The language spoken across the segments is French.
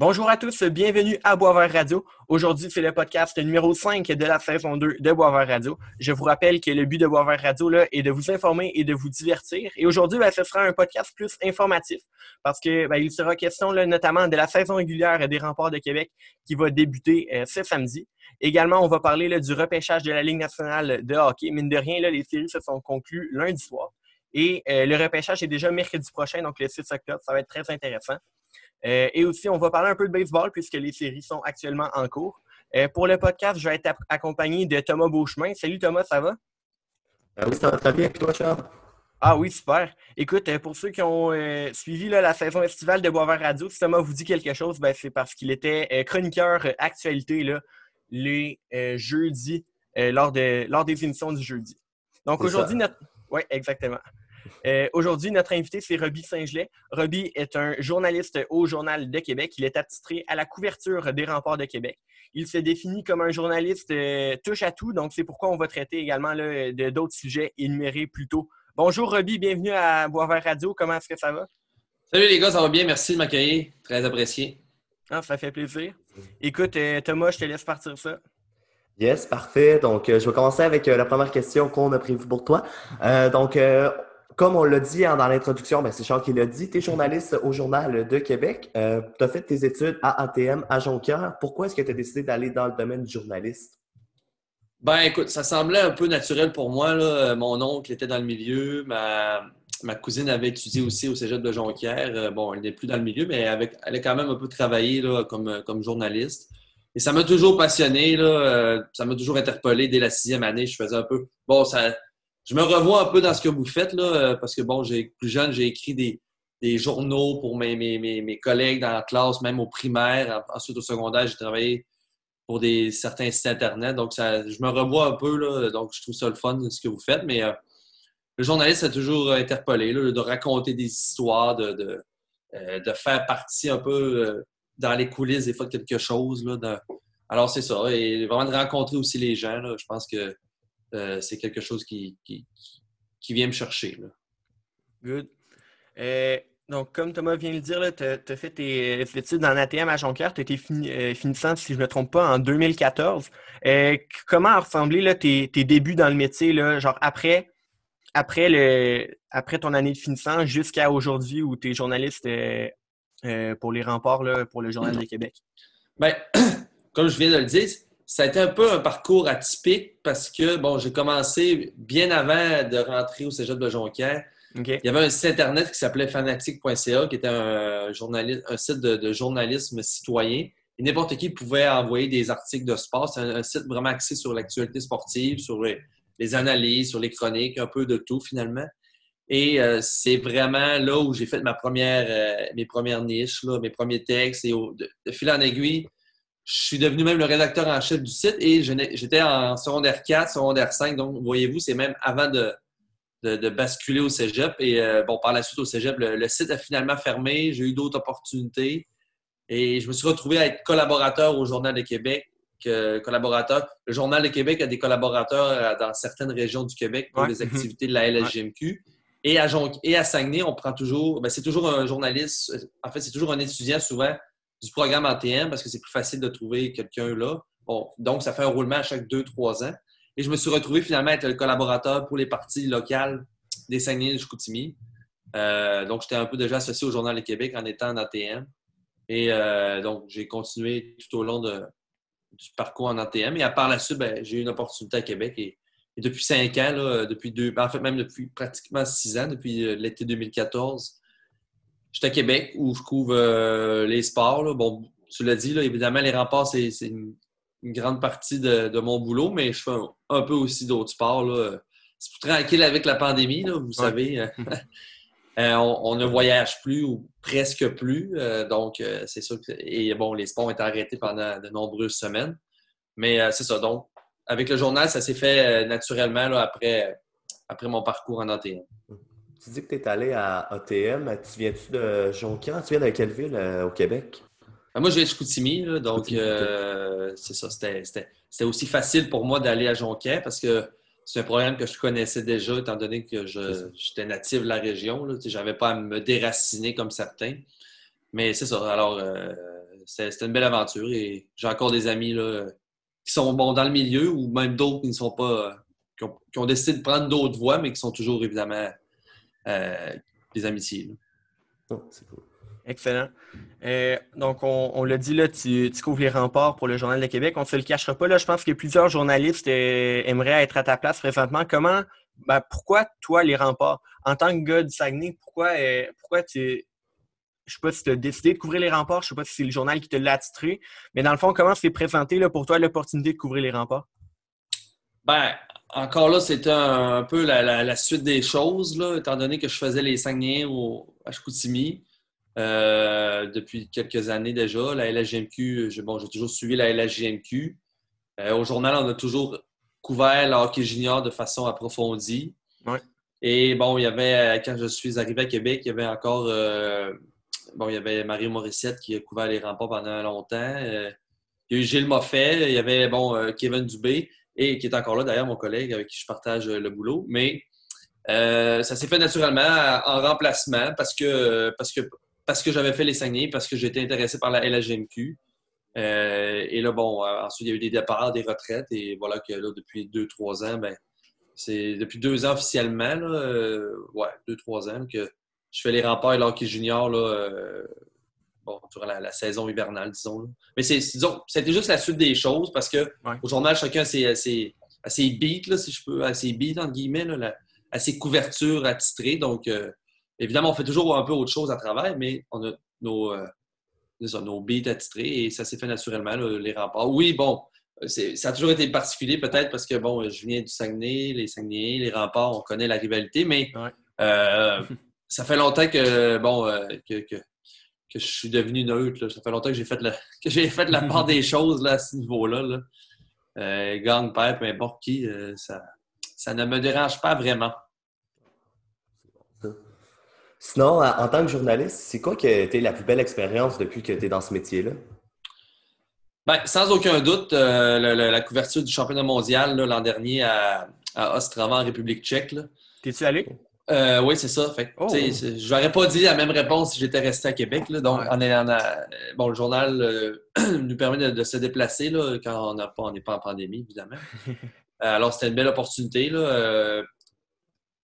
Bonjour à tous, bienvenue à Boisvert Radio. Aujourd'hui, c'est le podcast numéro 5 de la saison 2 de Boisvert Radio. Je vous rappelle que le but de Boisvert Radio là, est de vous informer et de vous divertir. Et aujourd'hui, ben, ce sera un podcast plus informatif parce que ben, il sera question notamment de la saison régulière des remparts de Québec qui va débuter euh, ce samedi. Également, on va parler là, du repêchage de la Ligue nationale de hockey. Mine de rien, les séries se sont conclues lundi soir. Et euh, le repêchage est déjà mercredi prochain, donc le 6 octobre. Ça va être très intéressant. Euh, et aussi, on va parler un peu de baseball puisque les séries sont actuellement en cours. Euh, pour le podcast, je vais être accompagné de Thomas Beauchemin. Salut Thomas, ça va? Ah oui, ça va très bien. Et toi, Charles? Ah oui, super. Écoute, euh, pour ceux qui ont suivi la saison estivale de Boisvert Radio, si Thomas vous dit quelque chose, ben, c'est parce qu'il était chroniqueur actualité là, les jeudis, lors, de, lors des émissions du jeudi. Donc aujourd'hui, notre. Oui, exactement. Euh, aujourd'hui, notre invité, c'est Roby Saint-Gelais. Roby est un journaliste au Journal de Québec. Il est attitré à la couverture des remparts de Québec. Il se définit comme un journaliste euh, touche à tout, donc c'est pourquoi on va traiter également de d'autres sujets énumérés plus tôt. Bonjour Roby, bienvenue à Boisvert Radio. Comment est-ce que ça va? Salut les gars, ça va bien? Merci de m'accueillir. Très apprécié. Ah, ça fait plaisir. Écoute, euh, Thomas, je te laisse partir ça. Yes, parfait. Donc, je vais commencer avec la première question qu'on a prévue pour toi. donc, comme on l'a dit dans l'introduction, ben c'est Charles qui l'a dit, tu es journaliste au Journal de Québec. Euh, tu as fait tes études à ATM à Jonquière. Pourquoi est-ce que tu as décidé d'aller dans le domaine du journaliste? Ben écoute, ça semblait un peu naturel pour moi. Là. Mon oncle était dans le milieu. Ma, cousine avait étudié aussi au cégep de Jonquière. Euh, bon, elle n'est plus dans le milieu, mais elle, elle a quand même un peu travaillé comme, journaliste. Et ça m'a toujours passionné. Euh, ça m'a toujours interpellé. Dès la sixième année, je faisais un peu... Bon, ça je me revois un peu dans ce que vous faites, là, euh, parce que, bon, j'ai plus jeune, j'ai écrit des, journaux pour mes, collègues dans la classe, même au primaire. Ensuite, au secondaire, j'ai travaillé pour des, certains sites Internet. Donc, ça, je me revois un peu, là, donc je trouve ça le fun, ce que vous faites. Mais euh, le journaliste a toujours interpellé, là, de raconter des histoires, de, euh, faire partie un peu dans les coulisses, des fois, de quelque chose. Alors, c'est ça. Et vraiment de rencontrer aussi les gens. Je pense que euh, c'est quelque chose qui, qui, vient me chercher. Là. Good. Euh, donc, comme Thomas vient de le dire, tu as, fait tes études en ATM à Jonquière. Tu étais euh, finissant, si je ne me trompe pas, en 2014. comment ont ressemblé là, tes, débuts dans le métier, là, genre après, après, le, après ton année de finissant jusqu'à aujourd'hui où tu es journaliste pour les remparts pour le Journal de Québec? Bien, comme je viens de le dire, ça a été un peu un parcours atypique parce que, bon, j'ai commencé bien avant de rentrer au cégep de Jonquière. Il y avait un site Internet qui s'appelait fanatique.ca, qui était un, journaliste, un site de, journalisme citoyen. Et n'importe qui pouvait envoyer des articles de sport. C'est un, site vraiment axé sur l'actualité sportive, sur les, analyses, sur les chroniques, un peu de tout finalement. Et euh, c'est vraiment là où j'ai fait ma première, euh, mes premières niches, là, mes premiers textes. Et de fil en aiguille, je suis devenu même le rédacteur en chef du site et j'étais en secondaire 4, secondaire 5. Donc, voyez-vous, c'est même avant de, de, basculer au cégep. Et euh, bon, par la suite, au cégep, le, site a finalement fermé. J'ai eu d'autres opportunités. Et je me suis retrouvé à être collaborateur au Journal de Québec. collaborateur. Le Journal de Québec a des collaborateurs euh, dans certaines régions du Québec pour les activités de la LSGMQ. Et à, et à Saguenay, on prend toujours, ben, c'est toujours un journaliste, en fait, c'est toujours un étudiant souvent du programme ATM parce que c'est plus facile de trouver quelqu'un là. Bon, donc, ça fait un roulement à chaque deux, trois ans. Et je me suis retrouvé finalement être le collaborateur pour les parties locales des Saguenay de Chicoutimi. Euh, donc, j'étais un peu déjà associé au Journal du Québec en étant en ATM. Et euh, donc, j'ai continué tout au long du parcours en ATM. Et à part la suite, ben, j'ai eu une opportunité à Québec. Et, depuis cinq ans, depuis deux, ben, en fait, même depuis pratiquement six ans, depuis euh, l'été 2014, J'étais à Québec où je couvre euh, les sports. Bon, tu l'as dit, là, évidemment, les remparts, c'est une, grande partie de, mon boulot, mais je fais un, peu aussi d'autres sports. C'est plus tranquille avec la pandémie, là, vous savez. Euh, on, ne voyage plus ou presque plus. Euh, donc, c'est sûr que. Et bon, les sports ont été arrêtés pendant de nombreuses semaines. Mais c'est ça. Donc, avec le journal, ça s'est fait naturellement là, après, après mon parcours en ATM. Tu dis que tu es allé à ATM. Tu viens-tu de Jonquière? Tu viens de quelle ville euh, au Québec? Ben, moi, je viens de Chicoutimi. donc, euh, c'est ça. C'était aussi facile pour moi d'aller à Jonquière parce que c'est un programme que je connaissais déjà, étant donné que j'étais natif de la région. Je n'avais pas à me déraciner comme certains. Mais c'est ça. Alors, euh, c'était une belle aventure et j'ai encore des amis là, qui sont bons dans le milieu ou même d'autres qui ne sont pas. Qui ont, décidé de prendre d'autres voies, mais qui sont toujours évidemment des amitiés. Oh, c'est cool. Excellent. Euh, donc, on, l'a dit, là, tu, tu, couvres les remparts pour le Journal de Québec. On ne se le cachera pas. Là, je pense que plusieurs journalistes euh, aimeraient être à ta place présentement. Comment, ben, pourquoi toi, les remparts? En tant que gars du Saguenay, pourquoi, euh, pourquoi tu. Je ne sais pas si tu as décidé de couvrir les remparts, je ne sais pas si c'est le journal qui te l'a attitré, mais dans le fond, comment s'est présenté là, pour toi l'opportunité de couvrir les remparts? Ben, encore là, c'était un, peu la, suite des choses, là, étant donné que je faisais les Saguenay au, à Chicoutimi. Euh, depuis quelques années déjà. La LHGMQ, bon, j'ai toujours suivi la LHGMQ. Euh, au journal, on a toujours couvert le hockey junior de façon approfondie. Et bon, il y avait, quand je suis arrivé à Québec, il y avait encore, euh, bon, il y avait Mario Morissette qui a couvert les remparts pendant longtemps. il y a eu Gilles Moffet, il y avait, bon, Kevin Dubé, et qui est encore là, d'ailleurs, mon collègue avec qui je partage le boulot. Mais ça s'est fait naturellement en remplacement parce que, parce que parce que j'avais fait les Saguenay, parce que j'étais intéressé par la LHGMQ. Euh, et là, bon, euh, ensuite, il y a eu des départs, des retraites. Et voilà que là, depuis deux, trois ans, ben, c'est depuis deux ans officiellement, euh, ouais, deux, trois ans, que je fais les remparts et l'hockey junior, là, bon, durant la, saison hivernale, disons. Mais c'est, disons, c'était juste la suite des choses parce que au journal, chacun a ses, ses, ses beats, là, si je peux, à ses beats, entre guillemets, là, à ses couvertures attitrées. Donc, Évidemment, on fait toujours un peu autre chose à travers, mais on a nos, euh, nos beats attitrés et ça s'est fait naturellement, les remparts. Oui, bon, ça a toujours été particulier peut-être parce que, bon, je viens du Saguenay, les Saguenayens, les remparts, on connaît la rivalité, mais euh, ça fait longtemps que, bon, euh, que, je suis devenu neutre. Ça fait longtemps que j'ai fait, que j'ai fait la part des choses là, à ce niveau-là. Là. gang, père, peu importe qui, ça, ça ne me dérange pas vraiment. Sinon, en tant que journaliste, c'est quoi qui a été la plus belle expérience depuis que tu es dans ce métier-là? Ben, sans aucun doute, euh, la, couverture du championnat mondial l'an dernier à, Ostrava, en République tchèque. T'es-tu allé? Euh, oui, c'est ça. Oh. Je n'aurais pas dit la même réponse si j'étais resté à Québec. Donc, on est, bon, le journal euh, nous permet de, se déplacer là, quand on n'est pas, en pandémie, évidemment. alors, c'était une belle opportunité. Là,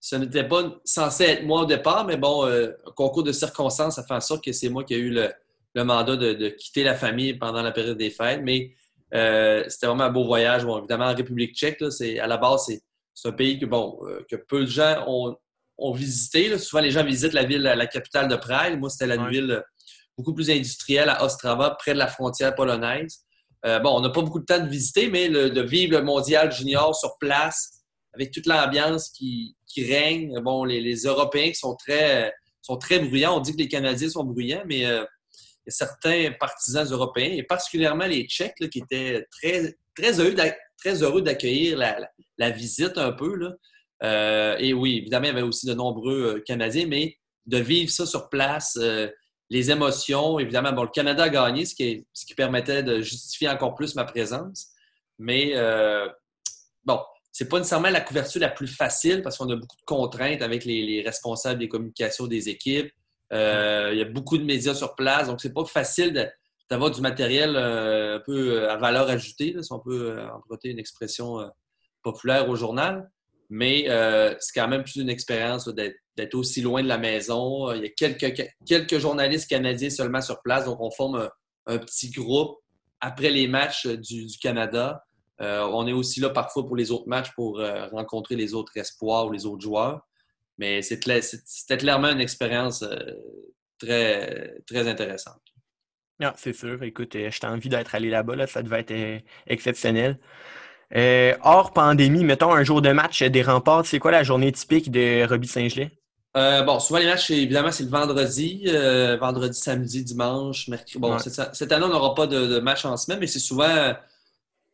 ce n'était pas censé être moi au départ, mais bon, euh, concours de circonstances, ça fait en sorte que c'est moi qui ai eu le, mandat de, quitter la famille pendant la période des fêtes. Mais euh, c'était vraiment un beau voyage. Bon, évidemment, en République tchèque, à la base, c'est, un pays que, bon, euh, que peu de gens ont, visité. Souvent, les gens visitent la ville, la capitale de Prague. Moi, c'était la ville beaucoup plus industrielle à Ostrava, près de la frontière polonaise. bon, on n'a pas beaucoup de temps de visiter, mais de vivre le mondial junior sur place, avec toute l'ambiance qui, règne. Bon, les, Européens qui sont très, sont très bruyants. On dit que les Canadiens sont bruyants, mais euh, il y a certains partisans européens, et particulièrement les Tchèques, qui étaient très, très heureux d'accueillir la, visite un peu. Là. Euh, et oui, évidemment, il y avait aussi de nombreux euh, Canadiens, mais de vivre ça sur place, les émotions, évidemment, bon, le Canada a gagné, ce qui, ce qui permettait de justifier encore plus ma présence. Mais bon, c'est pas nécessairement la couverture la plus facile parce qu'on a beaucoup de contraintes avec les, responsables des communications des équipes. Euh, il y a beaucoup de médias sur place, donc c'est pas facile d'avoir du matériel euh, un peu euh, à valeur ajoutée, si on peut emprunter une expression populaire au journal. Mais c'est quand même plus une expérience d'être aussi loin de la maison. Il y a quelques, quelques journalistes canadiens seulement sur place, donc on forme un, petit groupe après les matchs du Canada. Euh, on est aussi là parfois pour les autres matchs pour euh, rencontrer les autres espoirs ou les autres joueurs. Mais c'était clairement une expérience euh, très, très intéressante. Non, c'est sûr. Écoute, j'ai envie d'être allé là-bas. Là. Ça devait être exceptionnel. Hors pandémie, mettons un jour de match des remparts, c'est quoi la journée typique de Robbie Saint-Gelais? bon, souvent les matchs, évidemment, c'est le vendredi, vendredi, samedi, dimanche, mercredi. Bon, cette, année, on n'aura pas de, de, match en semaine, mais c'est souvent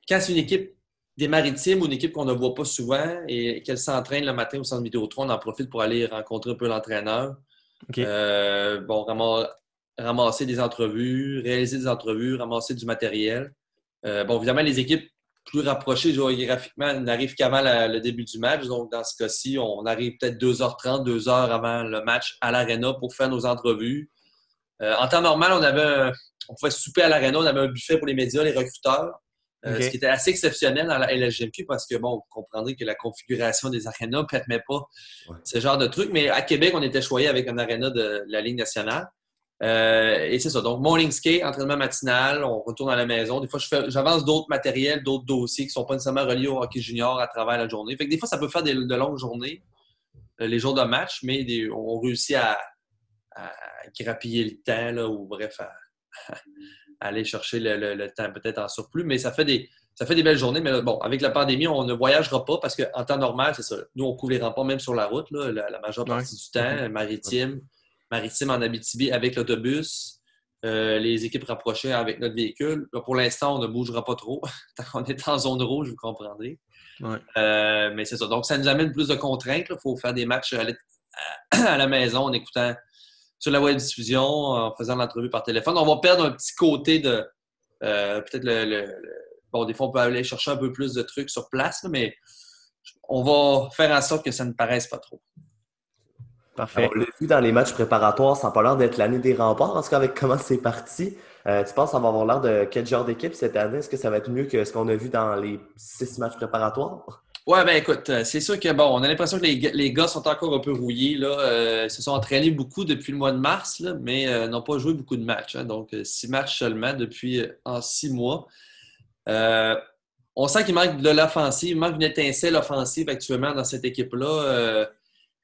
quand c'est une équipe des maritimes ou une équipe qu'on ne voit pas souvent et qu'elle s'entraîne le matin au centre vidéo 3, on en profite pour aller rencontrer un peu l'entraîneur. Euh, bon, ramasser des entrevues, réaliser des entrevues, ramasser du matériel. Euh, bon, évidemment, les équipes plus rapprochées géographiquement n'arrivent qu'avant le début du match. Donc, dans ce cas-ci, on arrive peut-être 2h30, 2h avant le match à l'aréna pour faire nos entrevues. en temps normal, on avait on pouvait souper à l'aréna, on avait un buffet pour les médias, les recruteurs. Ce qui était assez exceptionnel dans la LGMQ parce que, bon, vous comprendrez que la configuration des arénas ne permet pas ce genre de truc. Mais à Québec, on était choyé avec un aréna de la Ligue nationale. Euh, et c'est ça. Donc, morning skate, entraînement matinal, on retourne à la maison. Des fois, j'avance d'autres matériels, d'autres dossiers qui ne sont pas nécessairement reliés au hockey junior à travers la journée. Fait que des fois, ça peut faire des, de longues journées, euh, les jours de match, mais on réussit à, grappiller le temps, ou bref, à, aller chercher le, temps peut-être en surplus. Mais ça fait des, ça fait des belles journées, mais bon, avec la pandémie, on ne voyagera pas parce qu'en temps normal, c'est ça. Nous, on couvre les remparts même sur la route, la, majeure partie du temps, maritime maritime en Abitibi avec l'autobus, euh, les équipes rapprochées avec notre véhicule. pour l'instant, on ne bougera pas trop. Tant qu'on est en zone rouge, vous comprendrez. Euh, mais c'est ça. Donc, ça nous amène plus de contraintes. Il faut faire des matchs à la maison en écoutant sur la web diffusion, en faisant l'entrevue par téléphone. On va perdre un petit côté de euh, peut-être le, Bon, des fois, on peut aller chercher un peu plus de trucs sur place, mais on va faire en sorte que ça ne paraisse pas trop. Parfait. On l'a vu dans les matchs préparatoires, ça n'a pas l'air d'être l'année des remparts. En tout cas, avec comment c'est parti, euh, tu penses que ça va avoir l'air de quel genre d'équipe cette année? Est-ce que ça va être mieux que ce qu'on a vu dans les six matchs préparatoires? Ouais, ben écoute, euh, c'est sûr que bon, on a l'impression que les, gars sont encore un peu rouillés. Là. Euh, ils se sont entraînés beaucoup depuis le mois de mars, là, mais n'ont pas joué beaucoup de matchs. Hein. donc, six matchs seulement depuis en six mois. on sent qu'il manque de l'offensive, il manque d'une étincelle offensive actuellement dans cette équipe-là.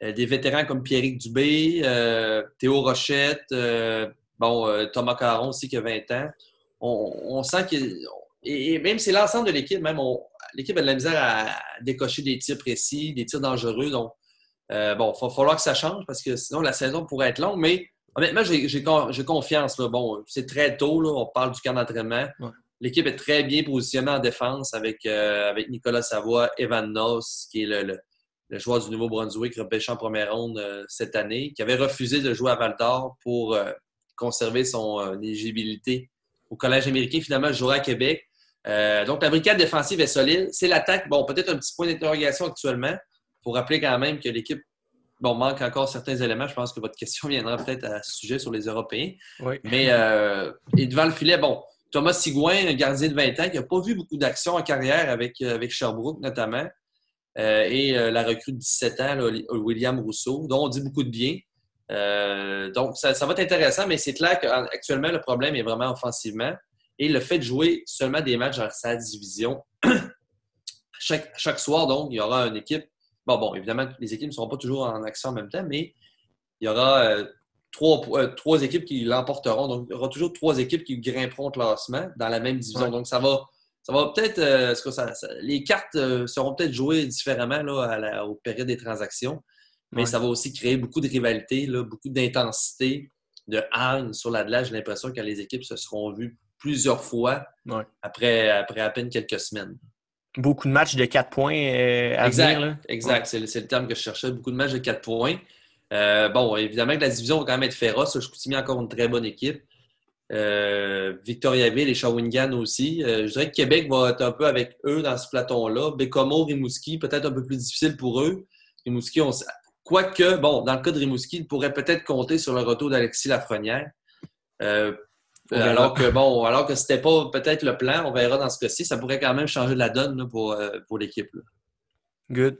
Euh, des vétérans comme Pierrick Dubé, euh, Théo Rochette, euh, bon, Thomas Caron aussi qui a 20 ans. On, sent que. Et même c'est l'ensemble de l'équipe, même l'équipe a de la misère à décocher des tirs précis, des tirs dangereux. Donc, bon, il va falloir que ça change parce que sinon la saison pourrait être longue. Mais honnêtement, j'ai confiance. Là. Bon, c'est très tôt, là, on parle du camp d'entraînement. L'équipe est très bien positionnée en défense avec, avec Nicolas Savoie, Evan Noss, qui est le, le joueur du Nouveau-Brunswick repêché en première ronde euh, cette année, qui avait refusé de jouer à Val d'Or pour euh, conserver son euh, éligibilité au Collège américain. Finalement, jouera à Québec. donc, la brigade défensive est solide. C'est l'attaque. Bon, peut-être un petit point d'interrogation actuellement. Il faut rappeler quand même que l'équipe bon, manque encore certains éléments. Je pense que votre question viendra peut-être à ce sujet sur les Européens. Mais et devant le filet, bon, Thomas Sigouin, un gardien de 20 ans qui n'a pas vu beaucoup d'actions en carrière avec, avec Sherbrooke notamment. Euh, et euh, la recrue de 17 ans, William Rousseau, dont on dit beaucoup de bien. Euh, donc, ça, va être intéressant, mais c'est clair qu'actuellement, le problème est vraiment offensivement. Et le fait de jouer seulement des matchs dans sa division, chaque, chaque soir, donc, il y aura une équipe. Bon, bon, évidemment, les équipes ne seront pas toujours en action en même temps, mais il y aura trois, trois, équipes qui l'emporteront. Donc, il y aura toujours trois équipes qui grimperont au classement dans la même division. Donc, ça va, ça va peut-être. Euh, les cartes euh, seront peut-être jouées différemment là, à la, aux périodes des transactions, mais ça va aussi créer beaucoup de rivalité, là, beaucoup d'intensité, de haine sur la J'ai l'impression que les équipes se seront vues plusieurs fois après, après à peine quelques semaines. Beaucoup de matchs de 4 points euh, à exact, venir. Exact, c'est le terme que je cherchais. Beaucoup de matchs de 4 points. bon, évidemment que la division va quand même être féroce. Je suis encore une très bonne équipe. Euh, Victoriaville et Shawinigan aussi. Euh, je dirais que Québec va être un peu avec eux dans ce platon-là. Bécomo, Rimouski, peut-être un peu plus difficile pour eux. Rimouski, on... quoique, bon, dans le cas de Rimouski, il pourrait peut-être compter sur le retour d'Alexis Lafrenière. Euh, alors que bon, alors que c'était pas peut-être le plan, on verra dans ce cas-ci. Ça pourrait quand même changer de la donne pour, pour l'équipe. Good.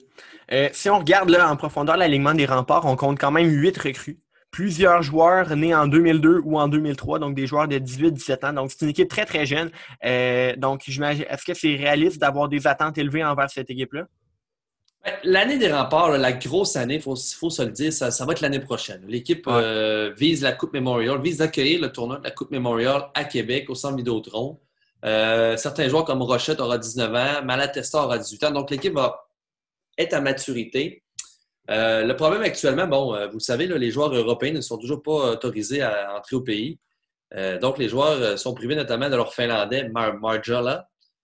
si on regarde là, en profondeur l'alignement des remparts, on compte quand même huit recrues plusieurs joueurs nés en 2002 ou en 2003, donc des joueurs de 18-17 ans. Donc, c'est une équipe très, très jeune. Euh, donc, est-ce que c'est réaliste d'avoir des attentes élevées envers cette équipe-là? Ben, l'année des remparts, la grosse année, il faut, se le dire, ça, va être l'année prochaine. L'équipe euh, vise la Coupe Memorial, vise d'accueillir le tournoi de la Coupe Memorial à Québec, au centre Vidéotron. Euh, certains joueurs comme Rochette aura 19 ans, Malatesta aura 18 ans. Donc, l'équipe va être à maturité. Euh, le problème actuellement, bon, euh, vous le savez, les joueurs européens ne sont toujours pas autorisés à entrer au pays. Euh, donc, les joueurs sont privés notamment de leur Finlandais, Mar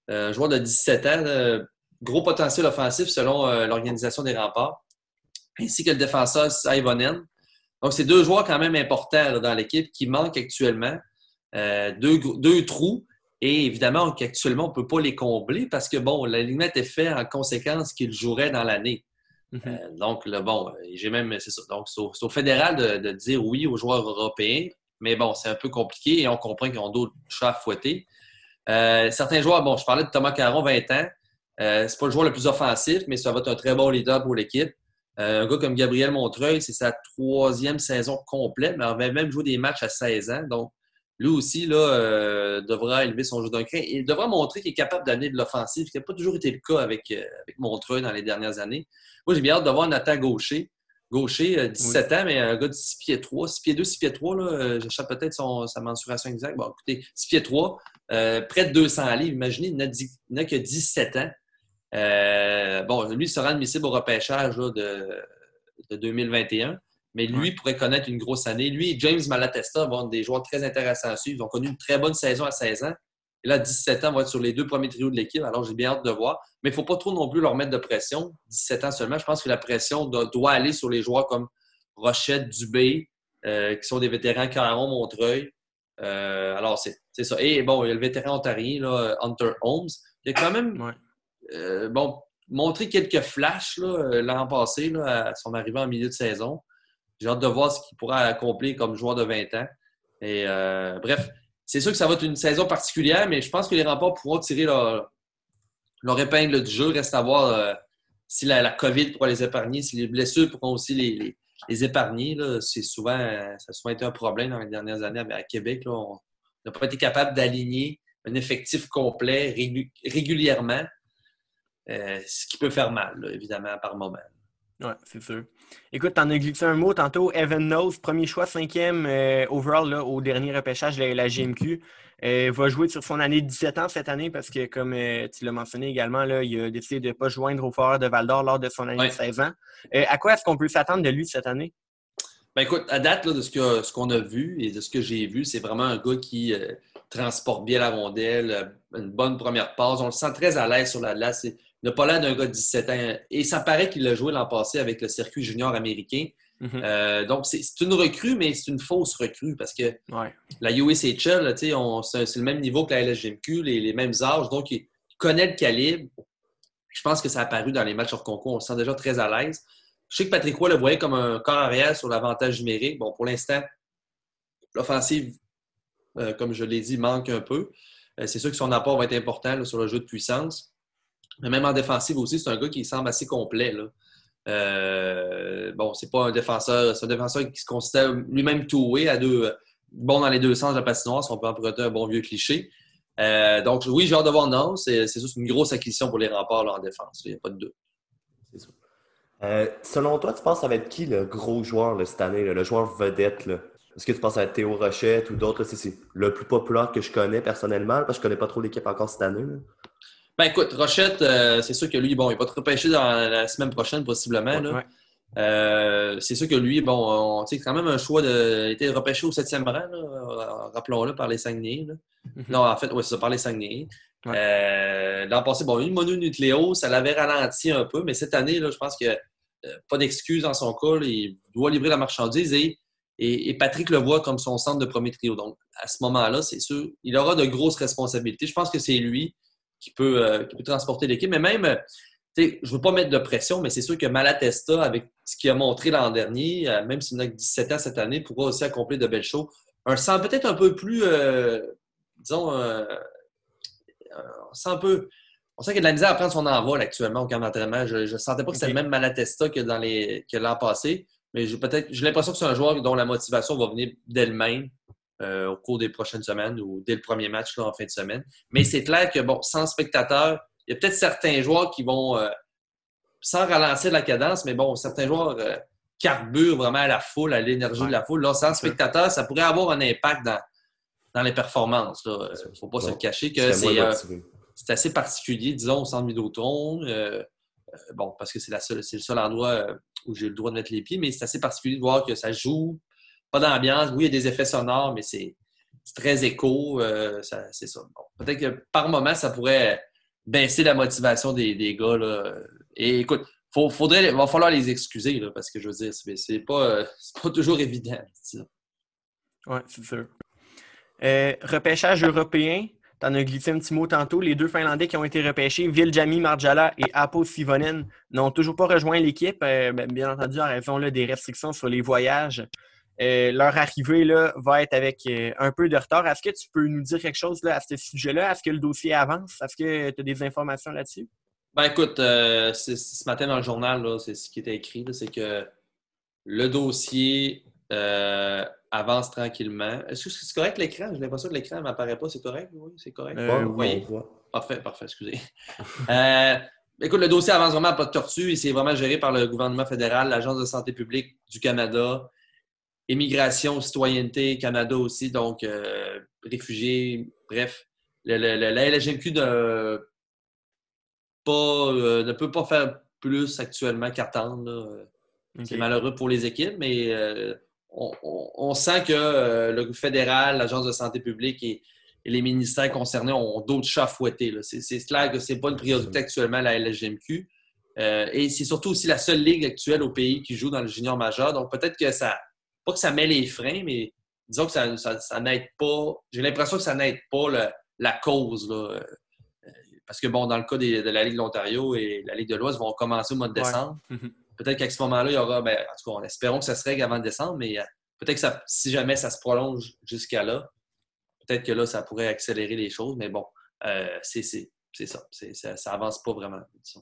un joueur de 17 ans, gros potentiel offensif selon l'organisation des remparts, ainsi que le défenseur Saivonen. Donc, c'est deux joueurs quand même importants dans l'équipe qui manquent actuellement. deux, trous. Et évidemment, qu'actuellement, on ne peut pas les combler parce que, bon, la limite est fait en conséquence qu'ils joueraient dans l'année. Mhm. Euh, donc, le, bon, j'ai même, c'est. Donc, c'est au, fédéral de, dire oui aux joueurs européens, Mais bon, c'est un peu compliqué et on comprend qu'ils ont d'autres chats à fouetter. Euh, certains joueurs, bon, je parlais de Thomas Caron, 20 ans. Euh, c'est pas le joueur le plus offensif, mais ça va être un très bon leader pour l'équipe. Euh, un gars comme Gabriel Montreuil, c'est sa troisième saison complète, mais il avait même joué des matchs à 16 ans. Lui aussi là, euh, devra élever son jeu d'un crin. Il devra montrer qu'il est capable d'amener de l'offensive, ce qui n'a pas toujours été le cas avec, avec Montreuil dans les dernières années. Moi, j'ai bien hâte de voir Nathan Gaucher. Gaucher, 17 ans, mais un gars de 6 pieds 3, 6 pieds 2, 6 pieds 3, là, j'achète peut-être sa mensuration exacte. Bon, écoutez, 6 pieds 3, près de 200 livres. Imaginez, il n'a que 17 ans. Euh, bon, lui, il sera admissible au repêchage de, 2021, mais lui pourrait connaître une grosse année. Lui et James Malatesta vont être des joueurs très intéressants à suivre. Ils ont connu une très bonne saison à 16 ans. Et là, 17 ans, vont être sur les deux premiers trios de l'équipe. Alors, j'ai bien hâte de voir. Mais il ne faut pas trop non plus leur mettre de pression. 17 ans seulement. Je pense que la pression doit, aller sur les joueurs comme Rochette, Dubé, euh, qui sont des vétérans Caron, Montreuil. Euh, alors, c'est ça. Et bon, il y a le vétéran ontarien, Hunter Holmes. Il a quand même euh, bon, montrer quelques flashs l'an passé, là, à son arrivée en milieu de saison. J'ai hâte de voir ce qu'il pourra accomplir comme joueur de 20 ans. Et euh, bref, c'est sûr que ça va être une saison particulière, mais je pense que les remparts pourront tirer leur, épingle du jeu. Reste à voir si la, COVID pourra les épargner, si les blessures pourront aussi les, les, épargner. C'est souvent, ça a souvent été un problème dans les dernières années à Québec. on n'a pas été capable d'aligner un effectif complet régulièrement. Euh, ce qui peut faire mal, évidemment, par moment. Oui, c'est sûr. Écoute, t'en as glissé un mot tantôt. Evan Nose, premier choix, cinquième euh, overall au dernier repêchage de la GMQ. Euh, va jouer sur son année de 17 ans cette année parce que, comme tu l'as mentionné également, là, il a décidé de ne pas joindre au Foreur de Val d'Or lors de son année de 16 ans. à quoi est-ce qu'on peut s'attendre de lui cette année? Ben écoute, à date, de ce qu'on a vu et de ce que j'ai vu, c'est vraiment un gars qui transporte bien la rondelle, une bonne première passe. On le sent très à l'aise sur la glace n'a pas l'air d'un gars de 17 ans. Et ça paraît qu'il a joué l'an passé avec le circuit junior américain. Mhm. Euh, donc, c'est une recrue, mais c'est une fausse recrue parce que la USHL, c'est le même niveau que la LSGMQ, les, les mêmes âges. Donc, il connaît le calibre. Je pense que ça a apparu dans les matchs hors concours. On se sent déjà très à l'aise. Je sais que Patrick Roy le voyait comme un corps arrière sur l'avantage numérique. Bon, pour l'instant, l'offensive, euh, comme je l'ai dit, manque un peu. Euh, c'est sûr que son apport va être important sur le jeu de puissance. Mais même en défensive aussi, c'est un gars qui semble assez complet. Euh, bon, c'est pas un défenseur, c'est un défenseur qui se considère lui-même toué à deux, bon dans les deux sens de la patinoire, si on peut emprunter un bon vieux cliché. Euh, donc, oui, j'ai de voir non. C'est juste une grosse acquisition pour les remparts en défense. Il n'y a pas de doute. C'est ça. Euh, selon toi, tu penses que ça va être qui le gros joueur cette année, le joueur vedette? Est-ce que tu penses à Théo Rochette ou d'autres? C'est le plus populaire que je connais personnellement, parce que je ne connais pas trop l'équipe encore cette année. Ben écoute, Rochette, euh, c'est sûr que lui, bon, il va te repêcher dans la semaine prochaine, possiblement. Euh, c'est sûr que lui, bon, c'est quand même un choix de. Il été repêché au septième rang, rappelons-le, par les Saguenay. Mm-hmm. Non, en fait, oui, c'est ça, par les Saguenay. Euh, l'an passé, bon, une mononucléose, ça l'avait ralenti un peu, mais cette année, là, je pense que pas d'excuse dans son cas. il doit livrer la marchandise et, et, Patrick le voit comme son centre de premier trio. Donc, à ce moment-là, c'est sûr, il aura de grosses responsabilités. Je pense que c'est lui qui peut, euh, qui peut transporter l'équipe. Mais même, euh, je ne veux pas mettre de pression, mais c'est sûr que Malatesta, avec ce qu'il a montré l'an dernier, euh, même s'il n'a que 17 ans cette année, pourra aussi accomplir de belles choses. Un sent peut-être un peu plus, disons, on sent un peu. On sent qu'il y a de la misère à prendre son envol actuellement au camp d'entraînement. Je ne sentais pas que c'était le même Malatesta que, dans les, que l'an passé, mais j'ai l'impression que c'est un joueur dont la motivation va venir d'elle-même. Euh, au cours des prochaines semaines ou dès le premier match là, en fin de semaine. Mais c'est clair que, bon, sans spectateurs, il y a peut-être certains joueurs qui vont, euh, sans ralentir la cadence, mais bon, certains joueurs euh, carburent vraiment à la foule, à l'énergie de la foule. Là, sans spectateurs, ça pourrait avoir un impact dans, dans les performances. Il ne faut pas se cacher que c'est assez particulier, disons, au centre Midotron. bon, parce que c'est le seul endroit où j'ai le droit de mettre les pieds, mais c'est assez particulier de voir que ça joue pas d'ambiance. Oui, il y a des effets sonores, mais c'est très écho. Euh, c'est ça. Peut-être que par moment, ça pourrait baisser la motivation des, des gars. Là. Et écoute, il faudrait, va falloir les excuser, là, parce que je veux dire, c'est pas, pas toujours évident. Oui, c'est sûr. Euh, repêchage européen, tu en as glissé un petit mot tantôt. Les deux Finlandais qui ont été repêchés, Viljami Marjala et Apo Sivonen, n'ont toujours pas rejoint l'équipe, euh, ben, bien entendu en raison là, des restrictions sur les voyages leur arrivée là, va être avec un peu de retard. Est-ce que tu peux nous dire quelque chose là, à ce sujet-là? Est-ce que le dossier avance? Est-ce que tu as des informations là-dessus? Ben écoute, ce matin dans le journal, c'est ce qui était écrit, c'est que le dossier avance tranquillement. Est-ce que c'est correct l'écran? J'ai l'impression que l'écran ne m'apparaît pas. C'est correct? Oui, c'est correct. oui. Parfait, parfait, excusez. Écoute, le dossier avance vraiment à pas de tortue et c'est vraiment géré par le gouvernement fédéral, l'Agence de santé publique du Canada, Immigration, Citoyenneté, Canada aussi, donc euh, réfugiés, bref. la LGMQ ne, pas, euh, ne peut pas faire plus actuellement qu'attendre. C'est malheureux pour les équipes, mais euh, on, on, sent que le fédéral, l'Agence de santé publique et et les ministères concernés ont d'autres chats fouettés. C'est clair que ce n'est pas une priorité actuellement la LGMQ. Euh, et c'est surtout aussi la seule ligue actuelle au pays qui joue dans le junior majeur. Donc peut-être que ça, pas que ça met les freins, mais disons que ça, ça, n'aide pas. J'ai l'impression que ça n'aide pas la cause. Euh, parce que, bon, dans le cas de la Ligue de l'Ontario et la Ligue de l'Ouest vont commencer au mois de décembre. Mhm. Peut-être qu'à ce moment-là, il y aura, ben, en tout cas, espérons que ça se règle avant décembre, mais euh, peut-être que si jamais ça se prolonge jusqu'à là, peut-être que là, ça pourrait accélérer les choses, mais bon, euh, c'est ça. ça. Ça avance pas vraiment. Tu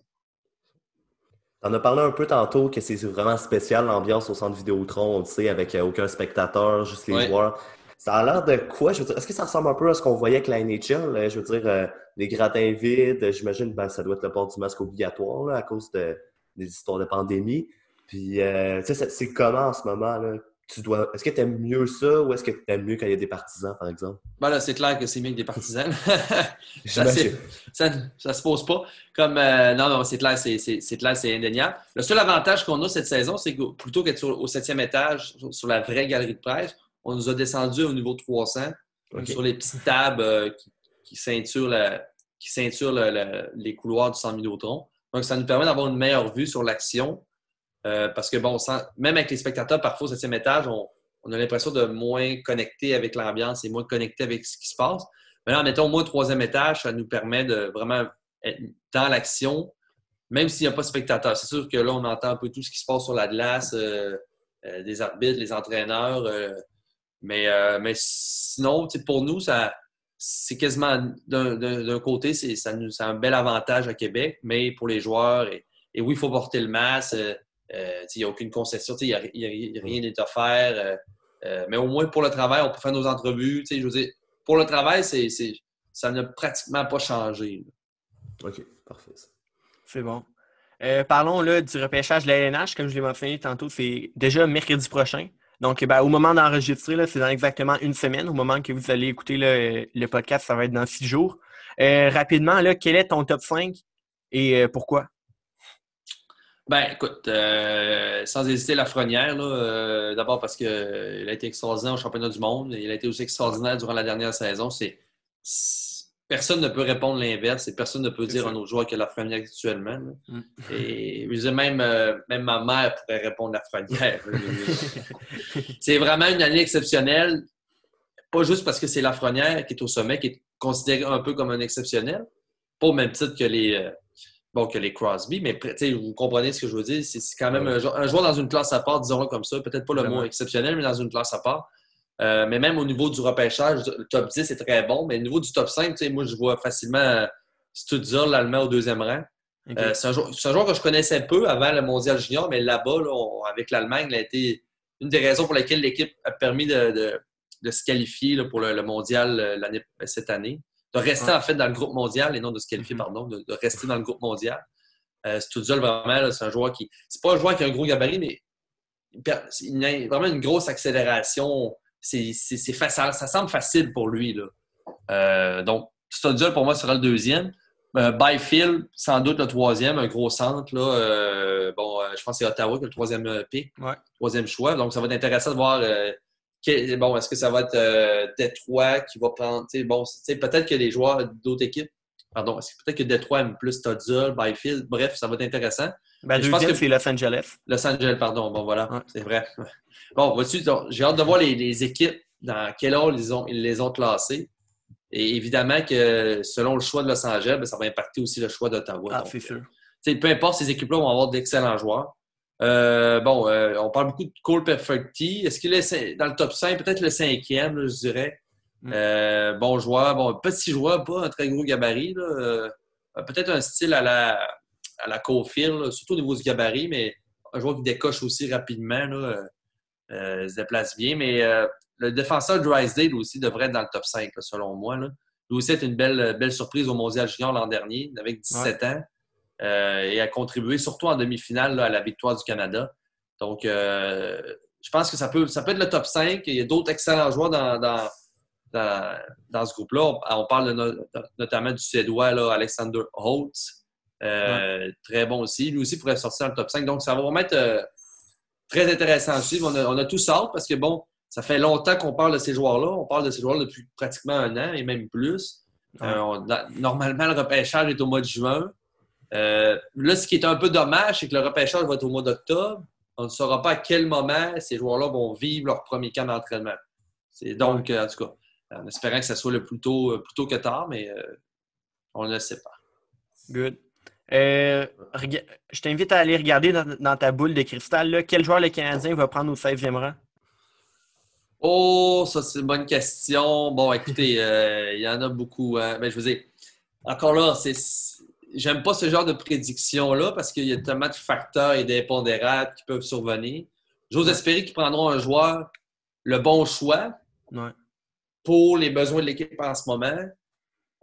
en as parlé un peu tantôt que c'est vraiment spécial l'ambiance au centre Vidéotron, on le sait, avec euh, aucun spectateur, juste les joueurs. Ça a l'air de quoi? Je veux dire, est-ce que ça ressemble un peu à ce qu'on voyait avec la NHL? Euh, je veux dire, les gratins vides, j'imagine ben, ça doit être le port du masque obligatoire à cause de, des histoires de pandémie. Puis, c'est comment en ce moment? Là? Dois. Est-ce que tu aimes mieux ça ou est-ce que tu aimes mieux quand il y a des partisans, par exemple? Ben là, c'est clair que c'est mieux que des partisans. ça, ça, se pose pas. Comme euh, non, non, c'est clair, c'est clair, c'est indéniable. Le seul avantage qu'on a cette saison, c'est que plutôt qu'être au septième étage, sur, la vraie galerie de presse, on nous a descendu au niveau 300 sur les petites tables euh, qui, ceinturent, qui les couloirs du 100 Vidéotron. Donc, ça nous permet d'avoir une meilleure vue sur l'action euh, parce que, bon, même avec les spectateurs, parfois au septième étage, on, a l'impression de moins connecter avec l'ambiance et moins connecter avec ce qui se passe. Mais là, en mettant au troisième étage, ça nous permet de vraiment être dans l'action, même s'il n'y a pas de spectateurs. C'est sûr que là, on entend un peu tout ce qui se passe sur la glace, euh, euh, des arbitres, les entraîneurs. mais, mais sinon, pour nous, ça, c'est quasiment d'un côté, c'est un bel avantage à Québec, mais pour les joueurs, et, et oui, il faut porter le masque. Euh, il n'y a aucune concession, il n'y a, rien n'est offert. Euh, euh, mais au moins pour le travail, on peut faire nos entrevues. Je veux dire, pour le travail, c'est, ça n'a pratiquement pas changé. OK, parfait. C'est bon. parlons là, du repêchage de la LNH. Comme je l'ai mentionné tantôt, c'est déjà mercredi prochain. Donc, ben, au moment d'enregistrer, c'est dans exactement une semaine. Au moment que vous allez écouter le podcast, ça va être dans six jours. rapidement, là, quel est ton top 5 et pourquoi? Ben, écoute, euh, sans hésiter, la Frenière, euh, d'abord parce qu'il a été extraordinaire au championnat du monde. Il a été aussi extraordinaire durant la dernière saison. C'est Personne ne peut répondre l'inverse et personne ne peut dire à un autre joueur que la Frenière actuellement. Mm. Et même, euh, même ma mère pourrait répondre la Frenière. c'est vraiment une année exceptionnelle, pas juste parce que c'est la Frenière qui est au sommet, qui est considérée un peu comme un exceptionnel, pas au même titre que les bon, que les Crosby, mais vous comprenez ce que je veux dire. C'est quand même un, joueur dans une classe à part, disons-le comme ça. Peut-être pas le mot exceptionnel, mais dans une classe à part. Euh, mais même au niveau du repêchage, le top 10 est très bon. Mais au niveau du top 5, moi, je vois facilement euh, Stutzer, l'Allemand, au deuxième rang. Euh, c'est un, joueur que je connaissais peu avant le mondial junior, mais là-bas, avec l'Allemagne, il a été une des raisons pour lesquelles l'équipe a permis de, se qualifier pour le, mondial cette année de rester en fait dans le groupe mondial et non de se qualifier, mm-hmm. pardon, de, rester dans le groupe mondial. Euh, Studzol, vraiment, c'est un joueur qui. C'est pas un joueur qui a un gros gabarit, mais il a vraiment une grosse accélération. C'est ça semble facile pour lui. Là. Euh, donc, Studzol, pour moi, sera le deuxième. Euh, Byfield, sans doute le troisième, un gros centre. Là, euh, bon, je pense que c'est Ottawa qui est le troisième pic, troisième choix. Donc, ça va être intéressant de voir bon, est-ce que ça va être euh, Détroit qui va prendre. Bon, peut-être que les joueurs d'autres équipes, pardon, est-ce que peut-être que Détroit aime plus Todzol, Byfield, bref, ça va être intéressant. Ben, je pense que c'est Los Angeles. Los Angeles, pardon, bon voilà, c'est vrai. Bon, vois-tu, j'ai hâte de voir les, équipes dans quel ordre ils, ont, ils les ont classées. Et évidemment que selon le choix de Los Angeles, ben, ça va impacter aussi le choix d'Ottawa. Ah, c'est sûr. peu importe, ces équipes-là vont avoir d'excellents joueurs. Bon, on parle beaucoup de Cole Perfecti. Est-ce qu'il est dans le top 5, peut-être le cinquième, je dirais. Mm. bon joueur, bon, petit joueur, pas un très gros gabarit. peut-être un style à la, à la surtout au niveau du gabarit, mais un joueur qui décoche aussi rapidement, là, se déplace bien. Mais le défenseur Drysdale aussi devrait être dans le top 5, selon moi. Là. Lui aussi est une belle, belle surprise au Mondial Junior l'an dernier, avec 17 ans, euh, et a contribué surtout en demi-finale à la victoire du Canada. Donc, euh, je pense que ça peut, ça peut être le top 5. Il y a d'autres excellents joueurs dans, dans, ce groupe-là. On, parle notamment du Suédois là, Alexander Holtz. Euh, très bon aussi. Lui aussi pourrait sortir dans le top 5. Donc, ça va vraiment être très intéressant à suivre. On a, on a tout ça parce que, bon, ça fait longtemps qu'on parle de ces joueurs-là. On parle de ces joueurs depuis pratiquement un an et même plus. Euh, normalement, le repêchage est au mois de juin. Euh, là, ce qui est un peu dommage, c'est que le repêchage va être au mois d'octobre. On ne saura pas à quel moment ces joueurs-là vont vivre leur premier camp d'entraînement. C'est donc, en tout cas, en espérant que ça soit le plus tôt, plus tôt que tard, mais euh, on ne le sait pas. Good. je t'invite à aller regarder dans, ta boule de cristal quel joueur le Canadien va prendre au 16e rang? Oh, ça, c'est une bonne question. Bon, écoutez, euh, il y en a beaucoup. Mais hein. ben, je vous dis, encore là, c'est. J'aime pas ce genre de prédiction-là parce qu'il y a tellement de facteurs et d'impondérables qui peuvent survenir. J'ose espérer qu'ils prendront un joueur, le bon choix pour les besoins de l'équipe en ce moment.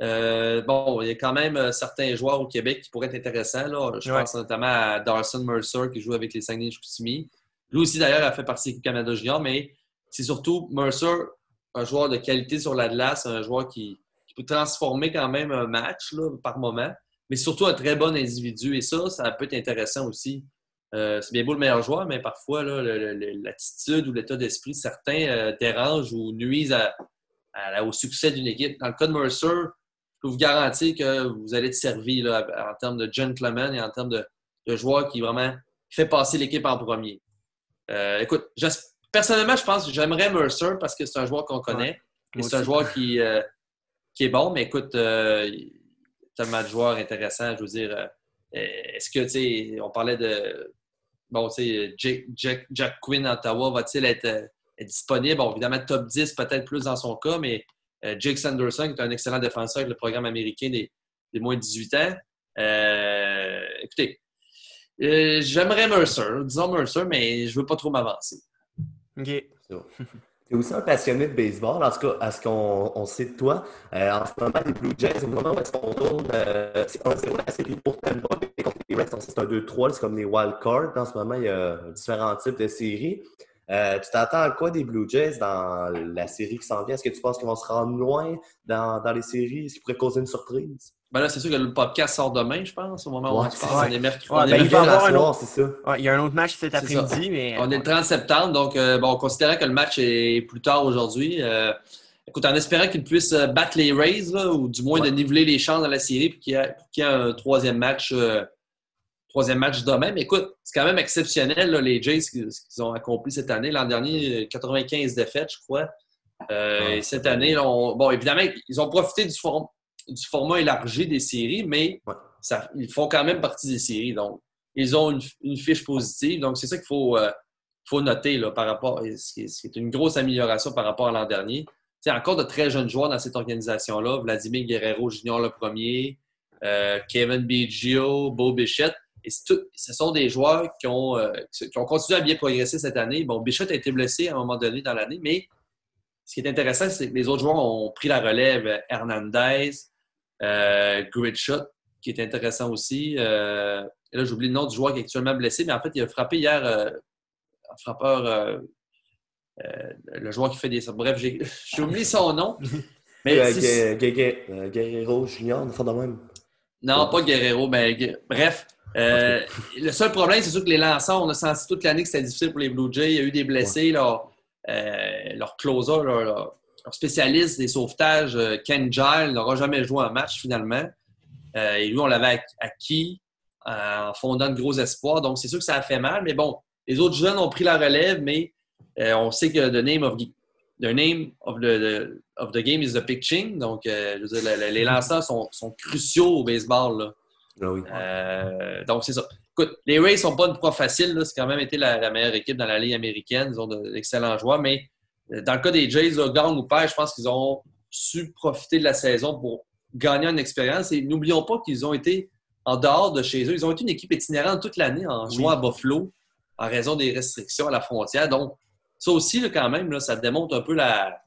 Euh, bon, il y a quand même euh, certains joueurs au Québec qui pourraient être intéressants. Là. Je pense notamment à Darson Mercer qui joue avec les Saguenay-Chicoutimi. Lui aussi, d'ailleurs, a fait partie du Canada Junior, mais c'est surtout Mercer, un joueur de qualité sur la glace, un joueur qui, peut transformer quand même un match par moment, mais surtout un très bon individu. Et ça, ça peut être intéressant aussi. Euh, c'est bien beau le meilleur joueur, mais parfois, l'attitude ou l'état d'esprit, certains euh, dérangent ou nuisent au succès d'une équipe. Dans le cas de Mercer, je peux vous garantir que vous allez être servi en termes de gentleman et en termes de, joueur qui vraiment fait passer l'équipe en premier. Euh, écoute, Personnellement, je pense que j'aimerais Mercer parce que c'est un joueur qu'on connaît. et c'est un joueur qui, qui est bon, mais écoute, tellement de joueurs intéressants. Je veux dire, euh, est-ce que, tu sais, on parlait de. Bon, tu sais, Jack, Jack, Jack, Quinn Ottawa va-t-il être, disponible? Bon, évidemment, top 10 peut-être plus dans son cas, mais Jake Sanderson, qui est un excellent défenseur avec le programme américain des, des moins de 18 ans. écoutez, j'aimerais Mercer, disons Mercer, mais je ne veux pas trop m'avancer. OK. Tu es aussi un passionné de baseball, en tout cas, à ce qu'on sait de toi. Euh, en ce moment, les Blue Jays, au moment où est-ce qu'on tourne, euh, c'est 1-0 la série pour Tampa contre les Reds, c'est un 2-3, c'est comme des wild cards. En ce moment, il y a différents types de séries. Euh, tu t'attends à quoi des Blue Jays dans la série qui s'en vient? Est-ce que tu penses qu'ils vont se rendre loin dans, dans les séries? Est-ce qu'ils pourraient causer une surprise? Ben là, c'est sûr que le podcast sort demain, je pense, au moment où on se parle. On est mercredi. Ben, il va y avoir un autre... il y a un autre match cet après-midi. Mais... On est le 30 septembre, donc euh, bon, considérant que le match est plus tard aujourd'hui, euh, écoute, en espérant qu'ils puissent euh, battre les Rays, ou du moins de niveler les chances dans la série, pour qu'il y, ait un troisième match, troisième match demain. Mais écoute, c'est quand même exceptionnel, les Jays, ce qu'ils ont accompli cette année. L'an dernier, 95 défaites, je crois. et cette année, bon, évidemment, ils ont profité du forum du format élargi des séries, mais ça, ils font quand même partie des séries. Donc, ils ont une, fiche positive. Donc, c'est ça qu'il faut, euh, faut noter là, par rapport, c'est une grosse amélioration par rapport à l'an dernier. C'est encore de très jeunes joueurs dans cette organisation-là. Vladimir Guerrero Junior le premier, euh, Kevin Biggio, Beau Bichette. Et ce sont des joueurs qui ont, euh, qui ont continué à bien progresser cette année. Bon, Bichette a été blessé à un moment donné dans l'année, mais ce qui est intéressant, c'est que les autres joueurs ont pris la relève. Hernandez, euh, Great Shot, qui est intéressant aussi. Euh, et là, j'oublie le nom du joueur qui est actuellement blessé, mais en fait, il a frappé hier euh, un frappeur, euh, le joueur qui fait des. Bref, j'ai oublié son nom. Mais Guerrero Junior, de même. Non, pas Guerrero, mais bref. le seul problème, c'est sûr que les lanceurs, on a senti toute l'année que c'était difficile pour les Blue Jays. Il y a eu des blessés. Leur, leur closer, leur, spécialiste des sauvetages, euh, Ken Giles, n'aura jamais joué un match finalement. Euh, et lui, on l'avait acquis euh, en fondant de gros espoirs. Donc, c'est sûr que ça a fait mal. Mais bon, les autres jeunes ont pris la relève, mais on sait que the name of the, name of the, of the game is the pitching. Donc, les lanceurs sont, cruciaux au baseball. Ah donc, c'est ça. écoute, les Rays sont pas une proie facile. C'est quand même été la, meilleure équipe dans la Ligue américaine. Ils ont d'excellents joueurs. Mais dans le cas des Jays, gang ou père, je pense qu'ils ont su profiter de la saison pour gagner en expérience. Et n'oublions pas qu'ils ont été en dehors de chez eux. Ils ont été une équipe itinérante toute l'année en jouant à Buffalo en raison des restrictions à la frontière. Donc, ça aussi, quand même, ça démontre un peu la,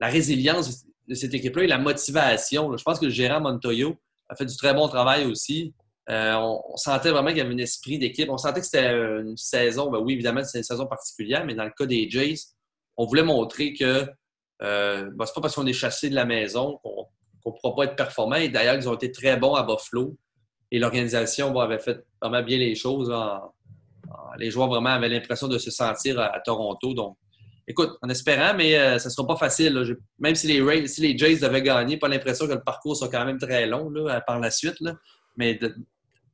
résilience de cette équipe-là et la motivation. Je pense que le gérant Montoyo a fait du très bon travail aussi. Euh, on, sentait vraiment qu'il y avait un esprit d'équipe. On sentait que c'était une saison, ben oui, évidemment, c'est une saison particulière, mais dans le cas des Jays, on voulait montrer que euh, ben, c'est pas parce qu'on est chassé de la maison qu'on ne pourra pas être performant. Et d'ailleurs, ils ont été très bons à Buffalo. Et l'organisation avait fait vraiment bien les choses. les joueurs vraiment avaient l'impression de se sentir à, Toronto. Donc, écoute, en espérant, mais ça euh, ne sera pas facile. Même si les, si les Jays devaient gagner, pas l'impression que le parcours soit quand même très long par la suite. Mais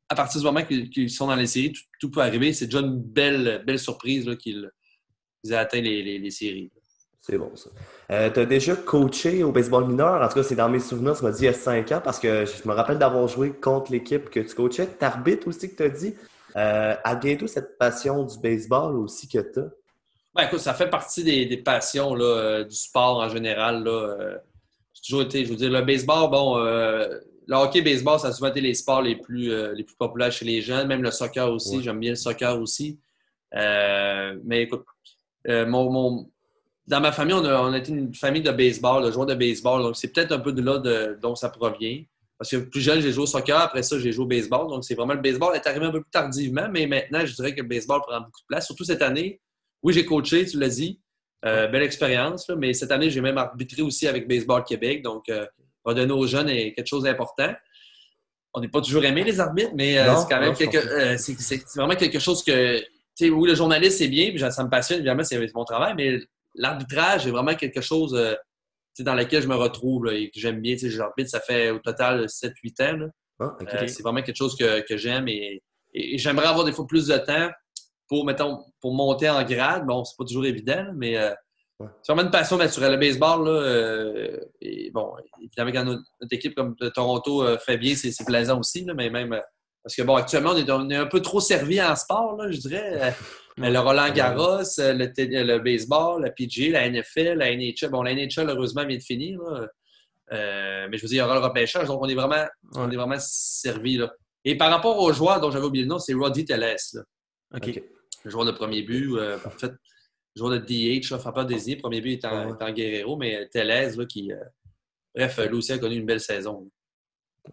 à partir du moment qu'ils sont dans les séries, tout, peut arriver. C'est déjà une belle, belle surprise qu'ils aient atteint les séries. C'est bon, ça. Euh, tu as déjà coaché au baseball mineur? En tout cas, c'est dans mes souvenirs, tu m'as dit il y a cinq ans, parce que je me rappelle d'avoir joué contre l'équipe que tu coachais. T'arbitres aussi que tu as dit. Euh, à bientôt cette passion du baseball aussi que tu as? Ben, écoute, ça fait partie des, passions là, euh, du sport en général. Là. J'ai toujours été, je veux dire, le baseball, bon, le hockey baseball, ça a souvent été les sports les plus, les plus populaires chez les jeunes, même le soccer aussi. J'aime bien le soccer aussi. mais écoute, mon, mon dans ma famille, on a, on été une famille de baseball, de joueurs de baseball. Donc, c'est peut-être un peu de là de, dont ça provient. Parce que plus jeune, j'ai joué au soccer. Après ça, j'ai joué au baseball. Donc, c'est vraiment le baseball est arrivé un peu plus tardivement. Mais maintenant, je dirais que le baseball prend beaucoup de place. Surtout cette année. Oui, j'ai coaché, tu l'as dit. Euh, belle expérience. Mais cette année, j'ai même arbitré aussi avec Baseball Québec. Donc, euh, redonner aux jeunes est quelque chose d'important. On n'est pas toujours aimé, les arbitres, mais euh, c'est quand même quelque, euh, c'est, vraiment quelque chose que. Oui, le journaliste, c'est bien, puis ça me passionne, évidemment, c'est mon travail, mais l'arbitrage est vraiment quelque chose euh, dans lequel je me retrouve et que j'aime bien. J'arbitre, ça fait au total 7-8 ans. Ah, euh, c'est vraiment quelque chose que, j'aime et, j'aimerais avoir des fois plus de temps pour, mettons, pour monter en grade. Bon, c'est pas toujours évident, mais euh, c'est vraiment une passion naturelle. Le baseball, là, et bon, évidemment, quand notre, équipe comme Toronto fait bien, c'est plaisant aussi, mais même. Parce que bon, actuellement, on est, on est, un peu trop servi en sport, là, je dirais. Le Roland Garros, euh, le, le, baseball, la PGA, la NFL, la NHL. Bon, la NHL, heureusement, vient de finir. Euh, mais je veux dire, il y aura le repêchage. Donc, on est vraiment, on est vraiment servi. Là. Et par rapport aux joueurs dont j'avais oublié le nom, c'est Roddy Teles. OK. Le joueur de premier but. Euh, en fait, le joueur de DH, là, pas désigné. Premier but est en, Guerrero, mais Teles, là, qui. bref, lui aussi a connu une belle saison.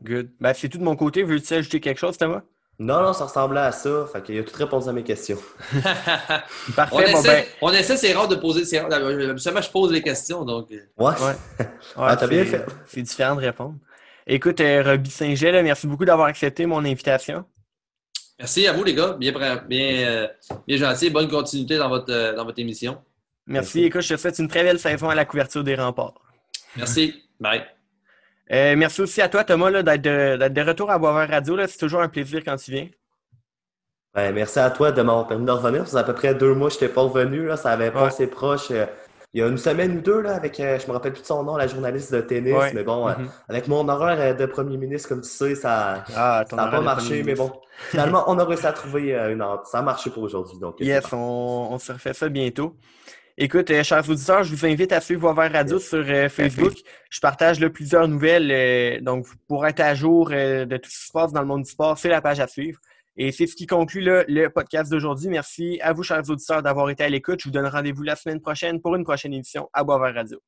Good. Ben, c'est tout de mon côté. Veux-tu ajouter quelque chose, Thomas? Non, non, ça ressemblait à ça. Fait qu'il a tout répondu à mes questions. Parfait. On essaie, ben... on essaie c'est rare de poser. C'est Absolument, je pose les questions. Donc... Euh. Ouais. ouais. ah, t'as bien fait. C'est différent de répondre. Écoute, euh, Roby Saint-Gel, merci beaucoup d'avoir accepté mon invitation. Merci à vous, les gars. Bien, bien, euh, bien gentil. Bonne continuité dans votre, dans votre émission. Merci. Écoute, je te souhaite une très belle saison à la couverture des remparts. Merci. Bye. Euh, merci aussi à toi, Thomas, d'être de, retour à Boisvert Radio. C'est toujours un plaisir quand tu viens. merci à toi de m'avoir permis de revenir. Ça fait à peu près deux mois que je n'étais pas revenu. Là. Ça avait pas assez proche. Euh, il y a une semaine ou deux, là, avec, euh, je me rappelle plus de son nom, la journaliste de tennis. Mais bon, mm-hmm. avec mon horaire de premier ministre, comme tu sais, ça n'a ah, pas marché. Mais bon, finalement, on a réussi à trouver une heure. Ça a marché pour aujourd'hui. yes, on, on se refait ça bientôt. Écoute, euh, chers auditeurs, je vous invite à suivre Voir Radio sur euh, Facebook. Je partage là, plusieurs nouvelles. Euh, donc, pour être à jour de tout ce qui se passe dans le monde du sport, c'est la page à suivre. Et c'est ce qui conclut le podcast d'aujourd'hui. Merci à vous, chers auditeurs, d'avoir été à l'écoute. Je vous donne rendez-vous la semaine prochaine pour une prochaine édition à Boisvert Radio.